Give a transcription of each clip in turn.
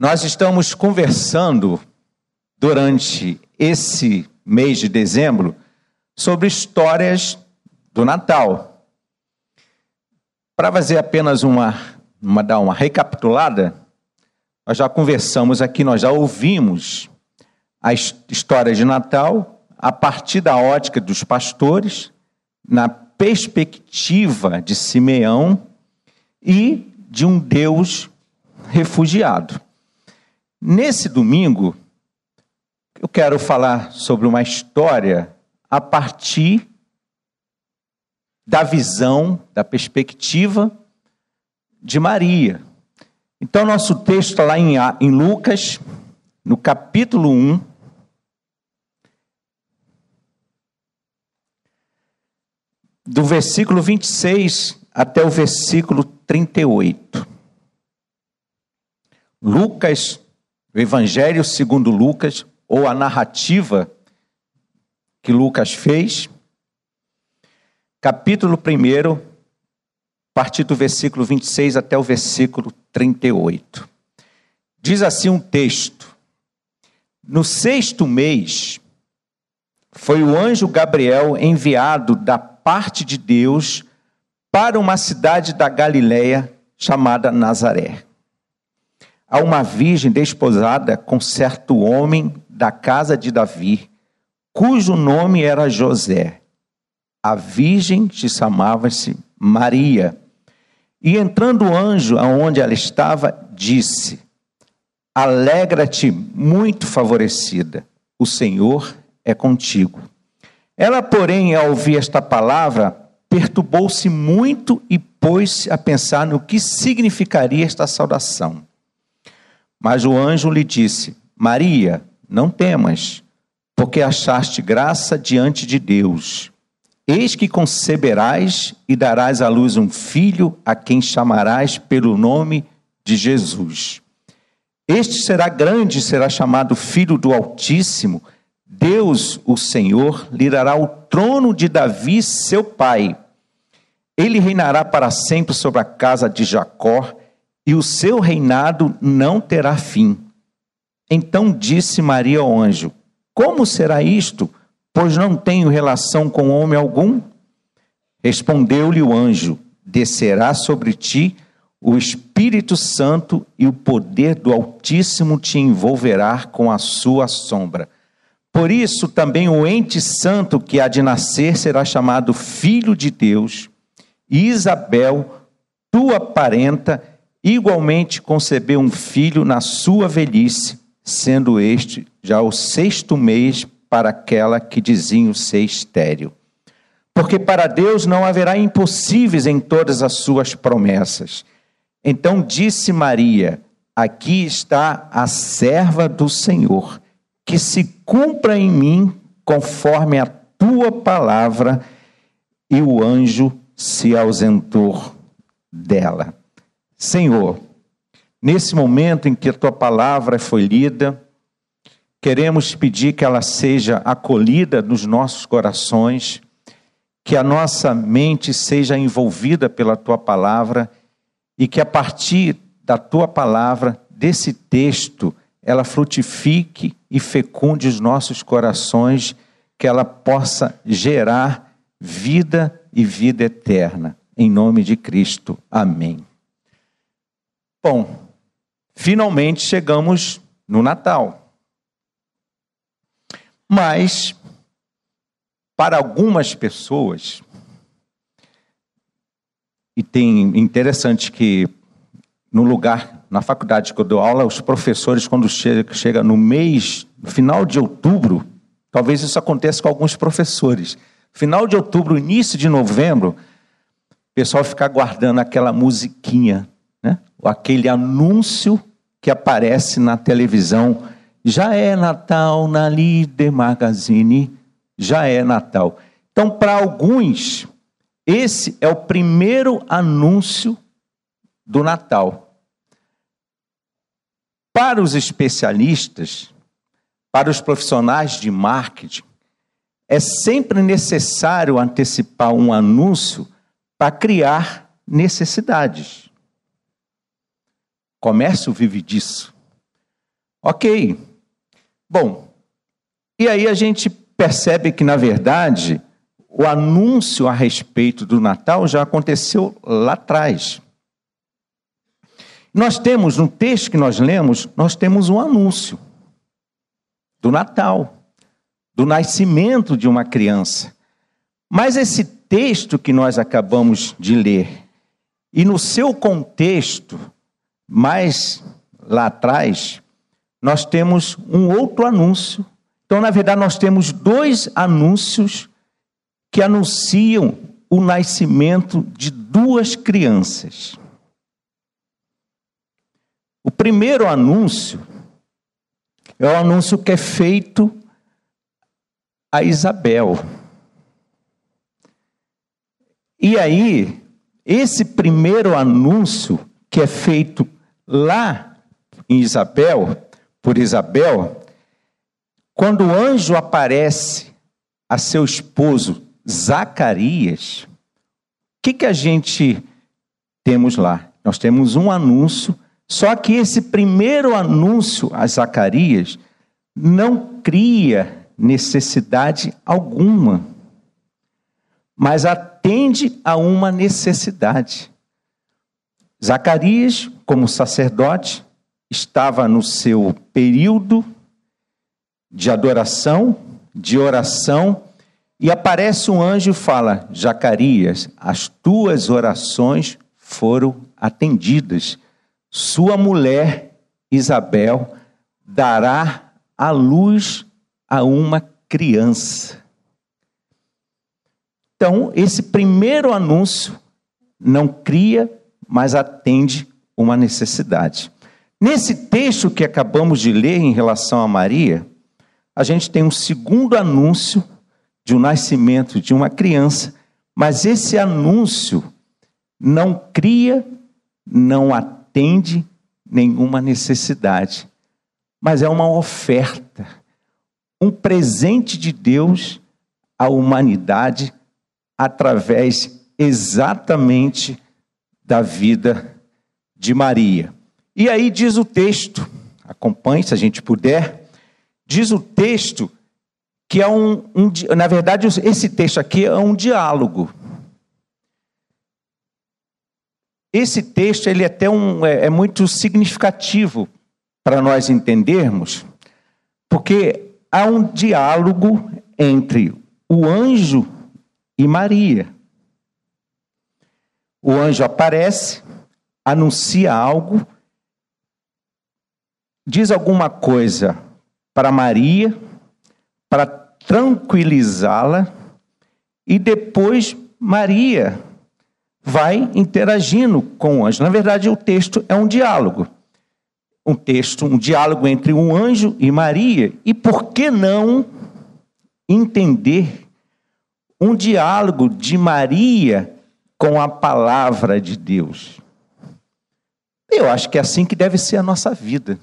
Nós estamos conversando durante esse mês de dezembro sobre histórias do Natal. Para fazer apenas uma, uma, dar uma recapitulada, nós já conversamos aqui, nós já ouvimos a história de Natal a partir da ótica dos pastores, na perspectiva de Simeão e de um Deus refugiado. Nesse domingo, eu quero falar sobre uma história a partir da visão, da perspectiva de Maria. Então, nosso texto está lá em, em Lucas, no capítulo 1. Do versículo 26 até o versículo 38. Lucas, o Evangelho segundo Lucas, ou a narrativa que Lucas fez, capítulo 1, a partir do versículo 26 até o versículo 38. Diz assim um texto: No sexto mês, foi o anjo Gabriel enviado da parte de Deus para uma cidade da Galiléia chamada Nazaré. A uma virgem desposada com certo homem da casa de Davi, cujo nome era José. A virgem se chamava-se Maria. E entrando o anjo aonde ela estava, disse: Alegra-te, muito favorecida, o Senhor é contigo. Ela, porém, ao ouvir esta palavra, perturbou-se muito e pôs-se a pensar no que significaria esta saudação. Mas o anjo lhe disse: Maria, não temas, porque achaste graça diante de Deus. Eis que conceberás e darás à luz um filho, a quem chamarás pelo nome de Jesus. Este será grande, será chamado Filho do Altíssimo. Deus, o Senhor, lhe dará o trono de Davi, seu pai. Ele reinará para sempre sobre a casa de Jacó, e o seu reinado não terá fim. Então disse Maria ao anjo: Como será isto? Pois não tenho relação com homem algum. Respondeu-lhe o anjo: Descerá sobre ti o Espírito Santo e o poder do Altíssimo te envolverá com a sua sombra. Por isso também o ente santo que há de nascer será chamado Filho de Deus. Isabel, tua parenta, igualmente concebeu um filho na sua velhice sendo este já o sexto mês para aquela que diziam ser estéril. Porque para Deus não haverá impossíveis em todas as suas promessas. Então disse Maria: Aqui está a serva do Senhor, que se cumpra em mim conforme a tua palavra. E o anjo se ausentou dela. Senhor, Nesse momento em que a tua palavra foi lida, queremos pedir que ela seja acolhida nos nossos corações, que a nossa mente seja envolvida pela tua palavra e que a partir da tua palavra, desse texto, ela frutifique e fecunde os nossos corações, que ela possa gerar vida e vida eterna. Em nome de Cristo. Amém. Bom, finalmente chegamos no Natal. Mas, para algumas pessoas, e tem interessante que no lugar, na faculdade que eu dou aula, os professores, quando chega, chega no mês, no final de outubro, talvez isso aconteça com alguns professores. Final de outubro, início de novembro, o pessoal fica aguardando aquela musiquinha, aquele anúncio que aparece na televisão. Já é Natal na Líder Magazine, já é Natal. Então, para alguns, esse é o primeiro anúncio do Natal. Para os especialistas, para os profissionais de marketing, é sempre necessário antecipar um anúncio para criar necessidades. Comércio vive disso. Ok. Bom, e aí a gente percebe que, na verdade, o anúncio a respeito do Natal já aconteceu lá atrás. Nós temos, no texto que nós lemos, nós temos um anúncio do Natal, do nascimento de uma criança. Mas esse texto que nós acabamos de ler, e no seu contexto, mais lá atrás, nós temos um outro anúncio. Então, na verdade, nós temos dois anúncios que anunciam o nascimento de duas crianças. O primeiro anúncio é o anúncio que é feito a Isabel. E aí, esse primeiro anúncio que é feito lá em Isabel, por Isabel, quando o anjo aparece a seu esposo Zacarias, o que, que a gente temos lá? Nós temos um anúncio, só que esse primeiro anúncio a Zacarias não cria necessidade alguma, mas atende a uma necessidade. Zacarias, como sacerdote, estava no seu período de adoração, de oração, e aparece um anjo e fala: Zacarias, as tuas orações foram atendidas. Sua mulher, Isabel, dará a luz a uma criança. Então, esse primeiro anúncio não cria, mas atende uma necessidade. Nesse texto que acabamos de ler em relação a Maria, a gente tem um segundo anúncio de um nascimento de uma criança, mas esse anúncio não cria, não atende nenhuma necessidade, mas é uma oferta, um presente de Deus à humanidade através exatamente da vida de Maria. E aí diz o texto, acompanhe se a gente puder, diz o texto que é um, um, na verdade esse texto aqui é um diálogo. Esse texto ele é até um, é, é muito significativo para nós entendermos, porque há um diálogo entre o anjo e Maria. O anjo aparece, anuncia algo diz alguma coisa para Maria, para tranquilizá-la, e depois Maria vai interagindo com o anjo. Na verdade, o texto é um diálogo. Um texto, um diálogo entre um anjo e Maria. E por que não entender um diálogo de Maria com a palavra de Deus? Eu acho que é assim que deve ser a nossa vida.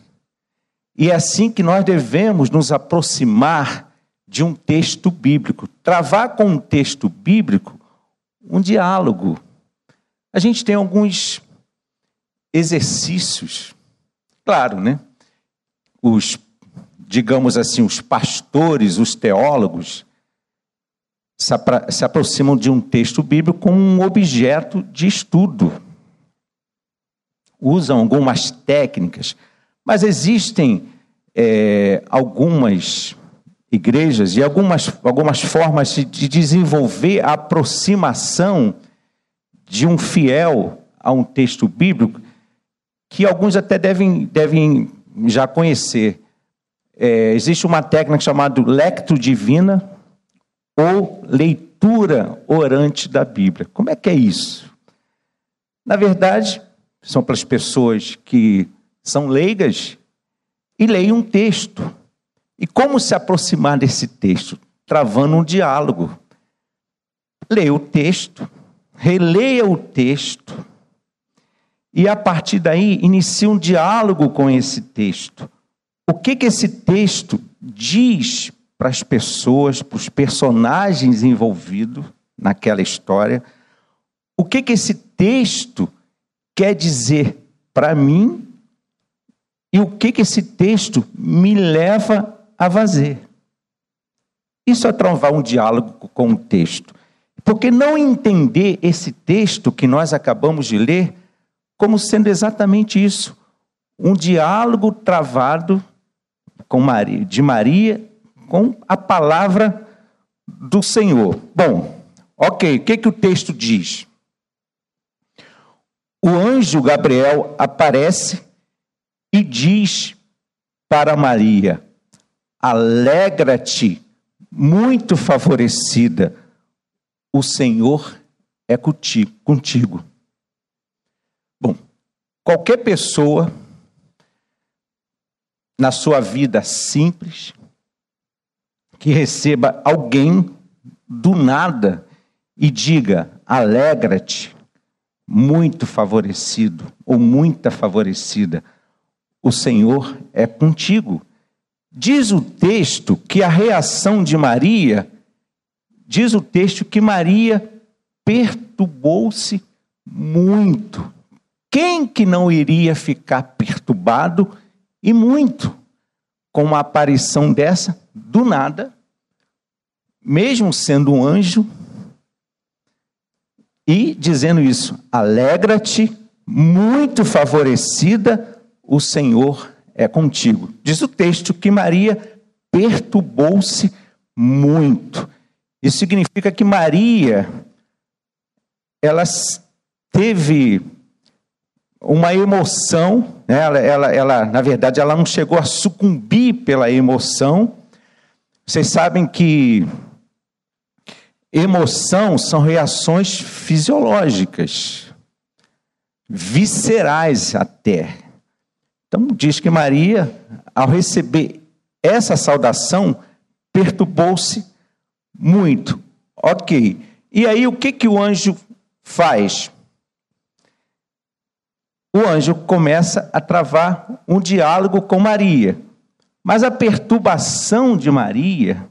E é assim que nós devemos nos aproximar de um texto bíblico, travar com um texto bíblico um diálogo. A gente tem alguns exercícios, claro, né? Os, digamos assim, os pastores, os teólogos, se, apro se aproximam de um texto bíblico como um objeto de estudo. Usam algumas técnicas mas existem é, algumas igrejas e algumas, algumas formas de desenvolver a aproximação de um fiel a um texto bíblico que alguns até devem, devem já conhecer. É, existe uma técnica chamada lecto divina ou leitura orante da Bíblia. Como é que é isso? Na verdade, são para as pessoas que são leigas e leem um texto. E como se aproximar desse texto? Travando um diálogo. Leia o texto, releia o texto, e a partir daí inicie um diálogo com esse texto. O que, que esse texto diz para as pessoas, para os personagens envolvidos naquela história? O que, que esse texto quer dizer para mim e o que, que esse texto me leva a fazer. Isso é travar um diálogo com o texto. Porque não entender esse texto que nós acabamos de ler como sendo exatamente isso, um diálogo travado com Maria, de Maria com a palavra do Senhor. Bom, ok, o que, que o texto diz? O anjo Gabriel aparece e diz para Maria: Alegra-te, muito favorecida, o Senhor é contigo. Bom, qualquer pessoa na sua vida simples que receba alguém do nada e diga: alegra-te, muito favorecido ou muita favorecida, o Senhor é contigo. Diz o texto que a reação de Maria, diz o texto que Maria perturbou-se muito. Quem que não iria ficar perturbado e muito com uma aparição dessa do nada, mesmo sendo um anjo, e dizendo isso: alegra-te, muito favorecida, o Senhor é contigo. Diz o texto que Maria perturbou-se muito. Isso significa que Maria ela teve uma emoção, né? ela, ela, ela, na verdade, ela não chegou a sucumbir pela emoção. Vocês sabem que emoção são reações fisiológicas, viscerais até. Então, diz que Maria, ao receber essa saudação, perturbou-se muito. Ok. E aí, o que, que o anjo faz? o anjo começa a travar um diálogo com Maria. Mas a perturbação de Maria,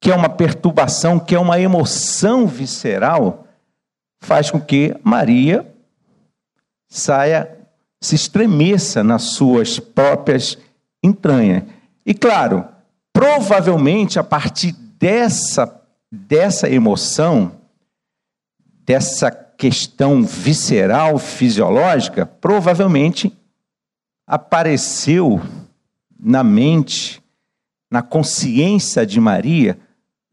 que é uma perturbação, que é uma emoção visceral, faz com que Maria saia, se estremeça nas suas próprias entranhas. E claro, provavelmente a partir dessa, dessa emoção, dessa questão visceral, fisiológica, provavelmente apareceu na mente, na consciência de Maria,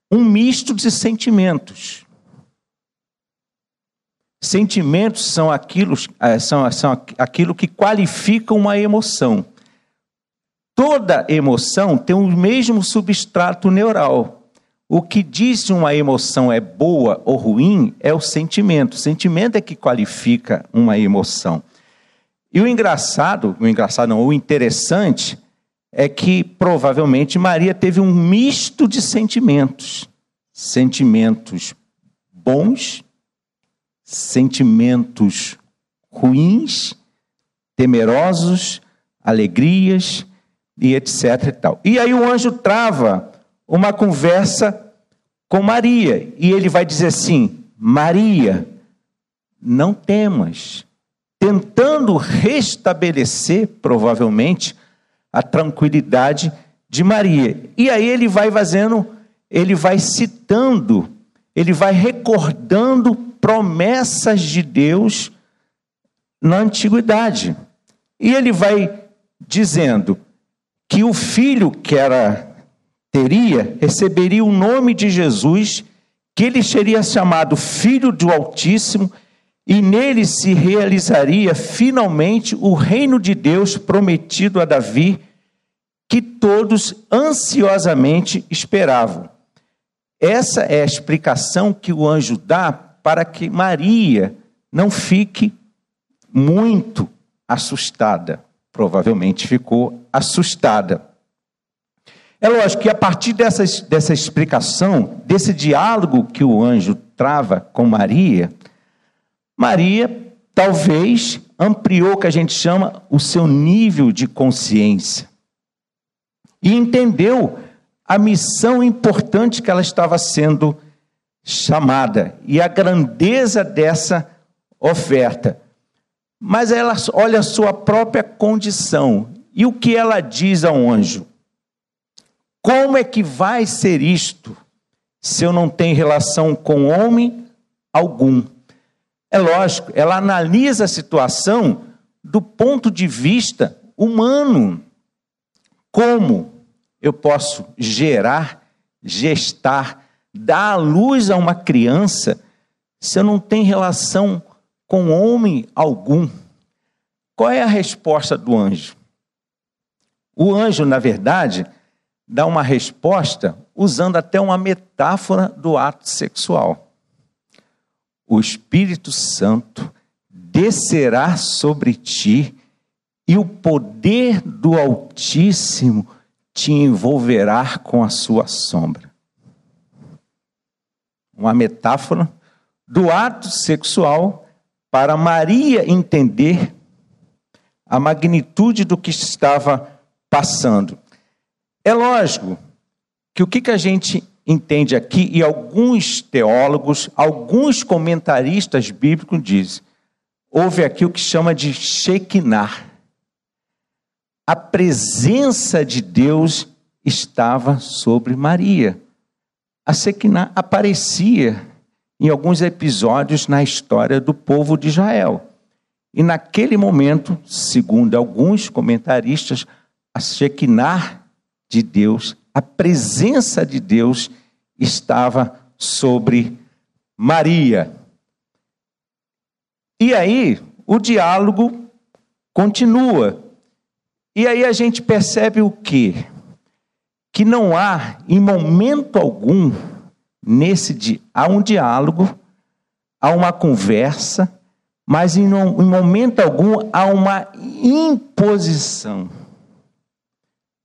um misto de sentimentos. Sentimentos são aquilo, eh, são, são aquilo que qualifica uma emoção. Toda emoção tem o mesmo substrato neural. O que diz se uma emoção é boa ou ruim é o sentimento. O sentimento é que qualifica uma emoção. E o engraçado, o engraçado não, o interessante é que provavelmente Maria teve um misto de sentimentos. Sentimentos bons, sentimentos ruins, temerosos, alegrias e etc e tal. E aí o anjo trava uma conversa com Maria. E ele vai dizer assim: Maria, não temas. Tentando restabelecer, provavelmente, a tranquilidade de Maria. E aí ele vai fazendo, ele vai citando, ele vai recordando promessas de Deus na antiguidade. E ele vai dizendo que o filho que era teria, receberia o nome de Jesus, que ele seria chamado Filho do Altíssimo, e nele se realizaria finalmente o reino de Deus prometido a Davi, que todos ansiosamente esperavam. Essa é a explicação que o anjo dá para que Maria não fique muito assustada. Provavelmente ficou assustada. É lógico que a partir dessa, dessa explicação, desse diálogo que o anjo trava com Maria, Maria talvez ampliou o que a gente chama o seu nível de consciência e entendeu a missão importante que ela estava sendo chamada e a grandeza dessa oferta. Mas ela olha a sua própria condição E o que ela diz ao anjo? Como é que vai ser isto se eu não tenho relação com homem algum? É lógico, ela analisa a situação do ponto de vista humano. Como eu posso gerar, gestar, dar à luz a uma criança se eu não tenho relação com homem algum? Qual é a resposta do anjo? O anjo, na verdade, dá uma resposta usando até uma metáfora do ato sexual. O Espírito Santo descerá sobre ti e o poder do Altíssimo te envolverá com a sua sombra. Uma metáfora do ato sexual para Maria entender a magnitude do que estava passando. É lógico que o que, que a gente entende aqui, e alguns teólogos, alguns comentaristas bíblicos dizem, houve aqui o que chama de Shekinah. A presença de Deus estava sobre Maria. A Shekinah aparecia em alguns episódios na história do povo de Israel. E naquele momento, segundo alguns comentaristas, a Shekinah de Deus, a presença de Deus estava sobre Maria. E aí, o diálogo continua. E aí a gente percebe o quê? Que não há, em momento algum, nesse di há um diálogo, há uma conversa, mas em, em momento algum há uma imposição.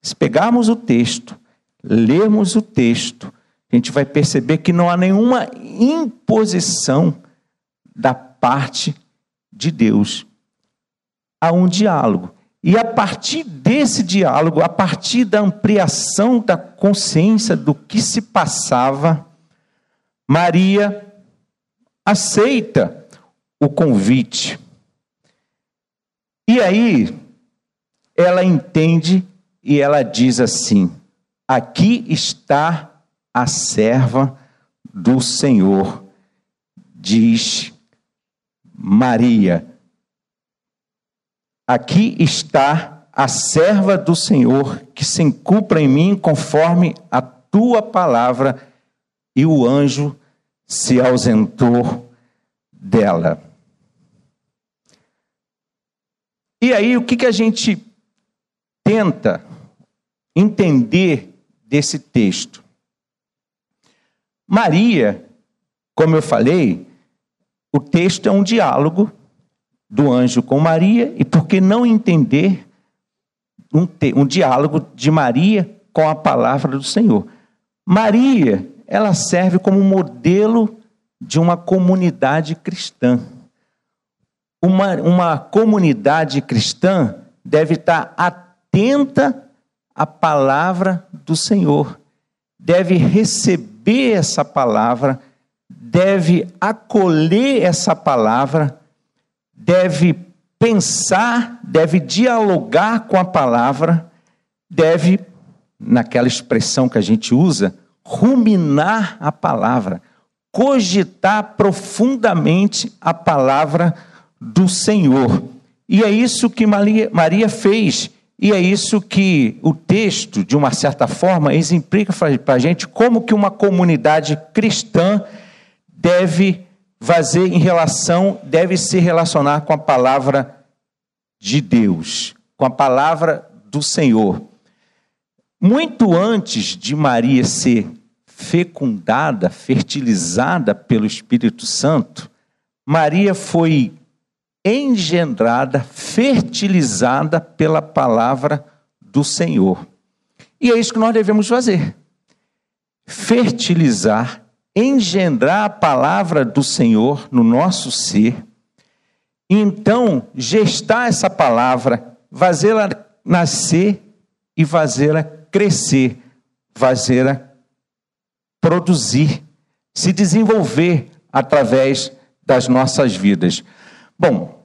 Se pegarmos o texto, lermos o texto, a gente vai perceber que não há nenhuma imposição da parte de Deus. Há um diálogo. E a partir desse diálogo, a partir da ampliação da consciência do que se passava, Maria aceita o convite. E aí, ela entende e ela diz assim: Aqui está a serva do Senhor, diz Maria. Aqui está a serva do Senhor, que se encupra em mim conforme a tua palavra, e o anjo se ausentou dela. E aí, o que, que a gente tenta entender desse texto? Maria, como eu falei, o texto é um diálogo do anjo com Maria, e por que não entender um, um diálogo de Maria com a palavra do Senhor? Maria, ela serve como modelo de uma comunidade cristã. Uma, uma comunidade cristã deve estar atenta à palavra do Senhor, deve receber essa palavra, deve acolher essa palavra deve pensar, deve dialogar com a palavra, deve, naquela expressão que a gente usa, ruminar a palavra, cogitar profundamente a palavra do Senhor. E é isso que Maria fez. E é isso que o texto, de uma certa forma, exemplifica para a gente como que uma comunidade cristã deve fazer em relação, deve se relacionar com a palavra de Deus, com a palavra do Senhor. Muito antes de Maria ser fecundada, fertilizada pelo Espírito Santo, Maria foi engendrada, fertilizada pela palavra do Senhor. E é isso que nós devemos fazer: fertilizar engendrar a palavra do Senhor no nosso ser, e então gestar essa palavra, fazê-la nascer e fazê-la crescer, fazê-la produzir, se desenvolver através das nossas vidas. Bom,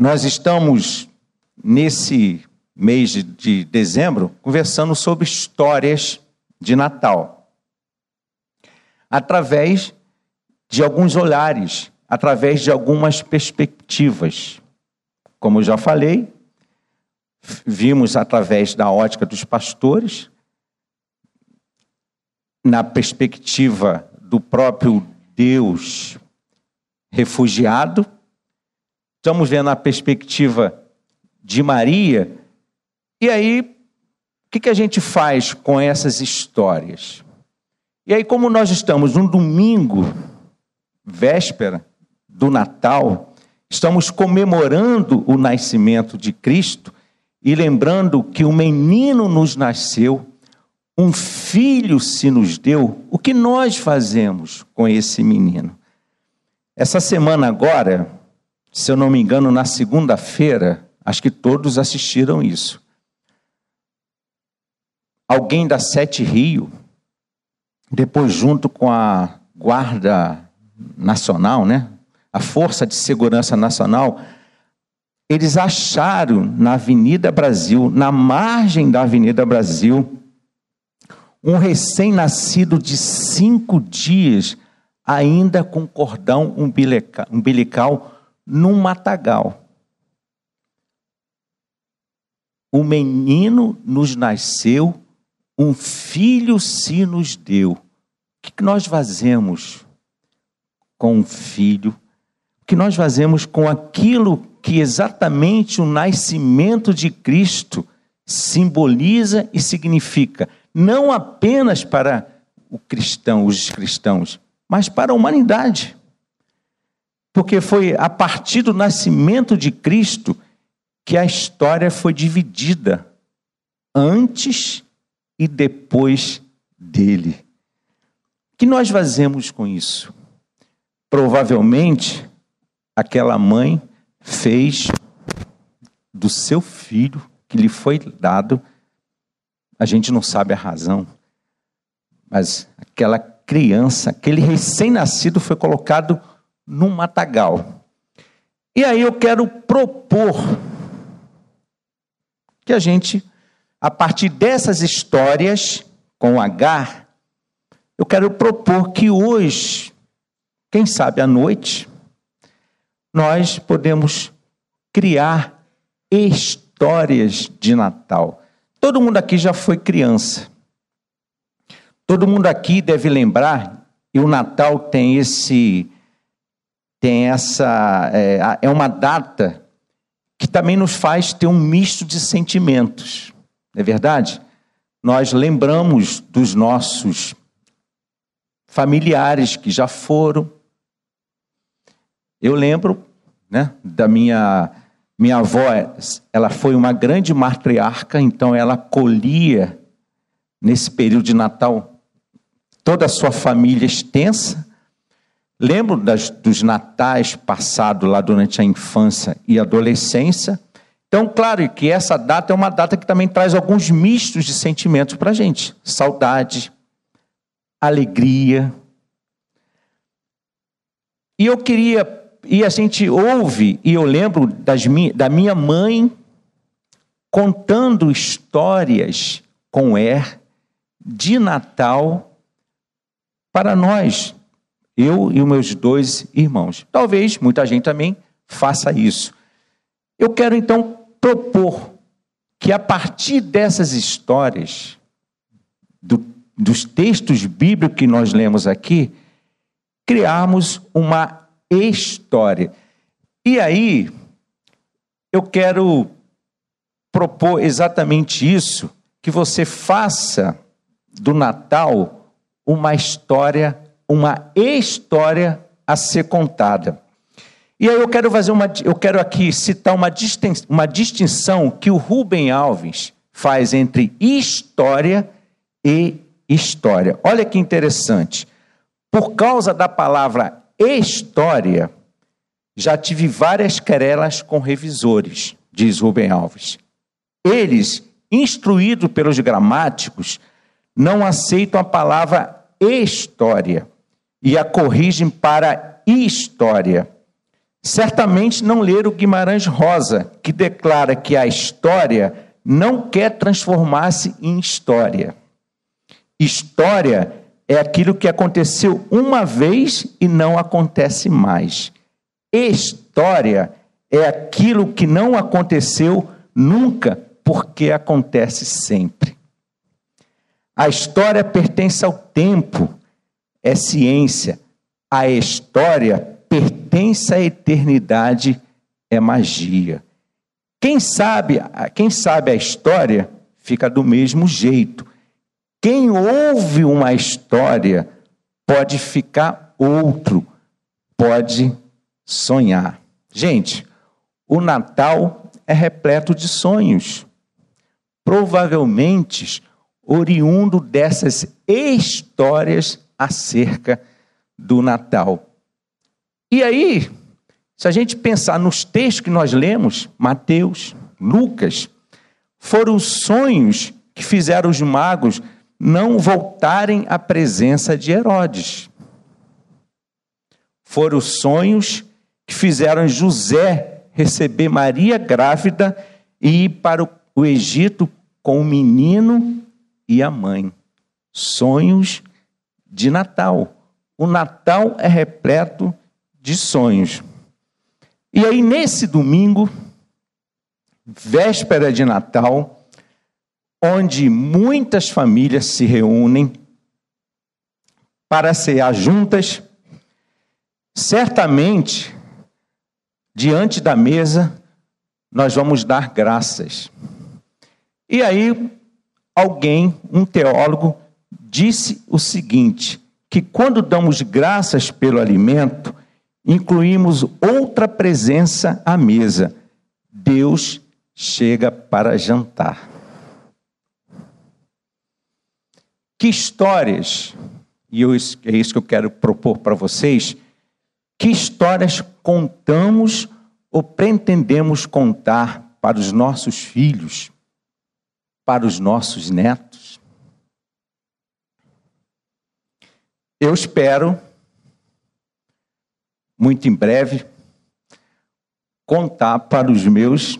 nós estamos nesse mês de, de dezembro, conversando sobre histórias de Natal. Através de alguns olhares, através de algumas perspectivas. Como eu já falei, vimos através da ótica dos pastores, na perspectiva do próprio Deus refugiado, estamos vendo a perspectiva de Maria, e aí, o que, que a gente faz com essas histórias? E aí, como nós estamos num domingo, véspera do Natal, estamos comemorando o nascimento de Cristo e lembrando que o menino nos nasceu, um filho se nos deu, o que nós fazemos com esse menino? Essa semana agora, se eu não me engano, na segunda-feira, acho que todos assistiram isso. Alguém da Sete Rio, depois junto com a Guarda Nacional, né? A Força de Segurança Nacional, eles acharam na Avenida Brasil, na margem da Avenida Brasil, um recém-nascido de cinco dias, ainda com cordão umbilical, umbilical num matagal. O menino nos nasceu, um filho se nos deu. O que nós fazemos com um filho? O que nós fazemos com aquilo que exatamente o nascimento de Cristo simboliza e significa, não apenas para o cristão, os cristãos, mas para a humanidade. Porque foi a partir do nascimento de Cristo que a história foi dividida antes e depois dele. O que nós fazemos com isso? Provavelmente, aquela mãe fez do seu filho que lhe foi dado, a gente não sabe a razão, mas aquela criança, aquele recém-nascido foi colocado num matagal. E aí eu quero propor que a gente, a partir dessas histórias com H, eu quero propor que hoje, quem sabe à noite, nós podemos criar histórias de Natal. Todo mundo aqui já foi criança. Todo mundo aqui deve lembrar, e o Natal tem esse tem essa é, é uma data que também nos faz ter um misto de sentimentos. Não é verdade? Nós lembramos dos nossos familiares que já foram, eu lembro né, da minha minha avó, ela foi uma grande matriarca, então ela colhia nesse período de Natal toda a sua família extensa. Lembro das, dos natais passados lá durante a infância e adolescência. Então, claro que essa data é uma data que também traz alguns mistos de sentimentos para a gente: saudade, alegria. E eu queria e a gente ouve, e eu lembro das, da minha mãe contando histórias com Er de Natal para nós, eu e os meus dois irmãos. Talvez muita gente também faça isso. Eu quero então propor que a partir dessas histórias, do, dos textos bíblicos que nós lemos aqui, criarmos uma história. E aí, eu quero propor exatamente isso, que você faça do Natal uma história, uma história a ser contada. E aí eu quero fazer uma, eu quero aqui citar uma distinção, uma distinção que o Rubem Alves faz entre história e história. Olha que interessante. Por causa da palavra história, já tive várias querelas com revisores, diz Rubem Alves. Eles, instruídos pelos gramáticos, não aceitam a palavra história e a corrigem para história. Certamente não leram Guimarães Rosa, que declara que a história não quer transformar-se em história. História é aquilo que aconteceu uma vez e não acontece mais. História é aquilo que não aconteceu nunca, porque acontece sempre. A história pertence ao tempo, é ciência. A história pertence à eternidade, é magia. Quem sabe, quem sabe a história fica do mesmo jeito. Quem ouve uma história pode ficar outro, pode sonhar. Gente, o Natal é repleto de sonhos. Provavelmente oriundo dessas histórias acerca do Natal. E aí, se a gente pensar nos textos que nós lemos, Mateus, Lucas, foram sonhos que fizeram os magos não voltarem à presença de Herodes. Foram sonhos que fizeram José receber Maria grávida e ir para o Egito com o menino e a mãe. Sonhos de Natal. O Natal é repleto de sonhos. E aí, nesse domingo, véspera de Natal, onde muitas famílias se reúnem para cear juntas, certamente, diante da mesa, nós vamos dar graças. E aí, alguém, um teólogo, disse o seguinte: que quando damos graças pelo alimento, incluímos outra presença à mesa. Deus chega para jantar. Que histórias, e eu, é isso que eu quero propor para vocês, que histórias contamos ou pretendemos contar para os nossos filhos, para os nossos netos? Eu espero muito em breve, contar para os meus,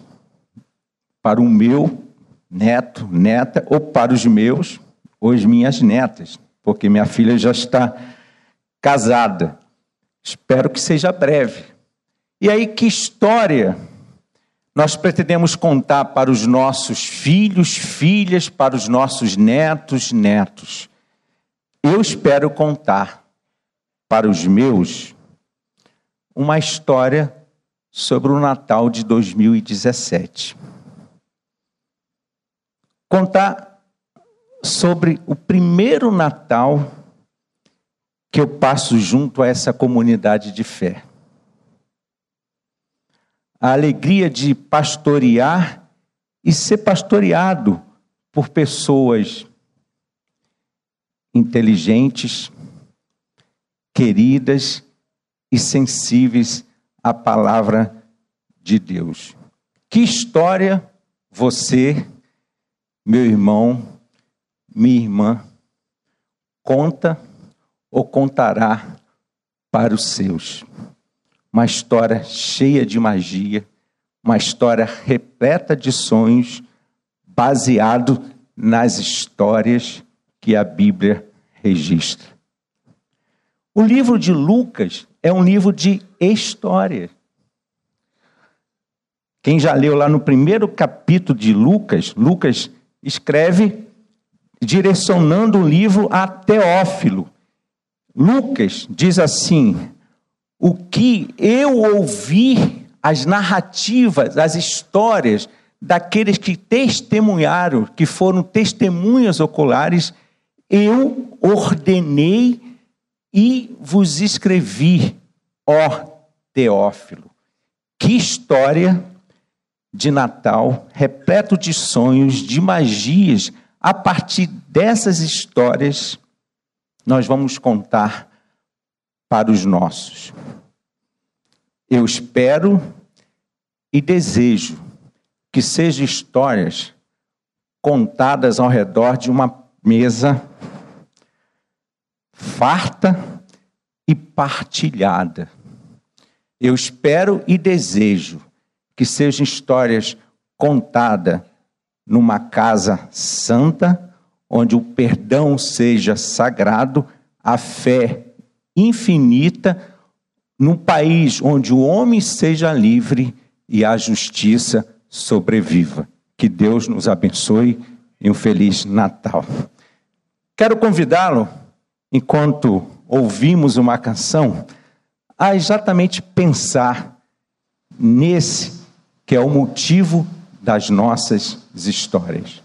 para o meu neto, neta, ou para os meus, ou as minhas netas, porque minha filha já está casada. Espero que seja breve. E aí, que história nós pretendemos contar para os nossos filhos, filhas, para os nossos netos, netos? Eu espero contar para os meus uma história sobre o Natal de 2017. Contar sobre o primeiro Natal que eu passo junto a essa comunidade de fé. A alegria de pastorear e ser pastoreado por pessoas inteligentes, queridas e sensíveis à palavra de Deus. Que história você, meu irmão, minha irmã, conta ou contará para os seus? Uma história cheia de magia, uma história repleta de sonhos, baseado nas histórias que a Bíblia registra. O livro de Lucas é um livro de história. Quem já leu lá no primeiro capítulo de Lucas, Lucas escreve direcionando o livro a Teófilo. Lucas diz assim: o que eu ouvi, as narrativas, as histórias daqueles que testemunharam, que foram testemunhas oculares, eu ordenei e vos escrevi, ó Teófilo. Que história de Natal, repleto de sonhos, de magias. A partir dessas histórias, nós vamos contar para os nossos. Eu espero e desejo que sejam histórias contadas ao redor de uma mesa farta e partilhada. Eu espero e desejo que sejam histórias contadas numa casa santa, onde o perdão seja sagrado, a fé infinita, num país onde o homem seja livre e a justiça sobreviva. Que Deus nos abençoe e um feliz Natal. Quero convidá-lo, enquanto ouvimos uma canção, a exatamente pensar nesse que é o motivo das nossas histórias.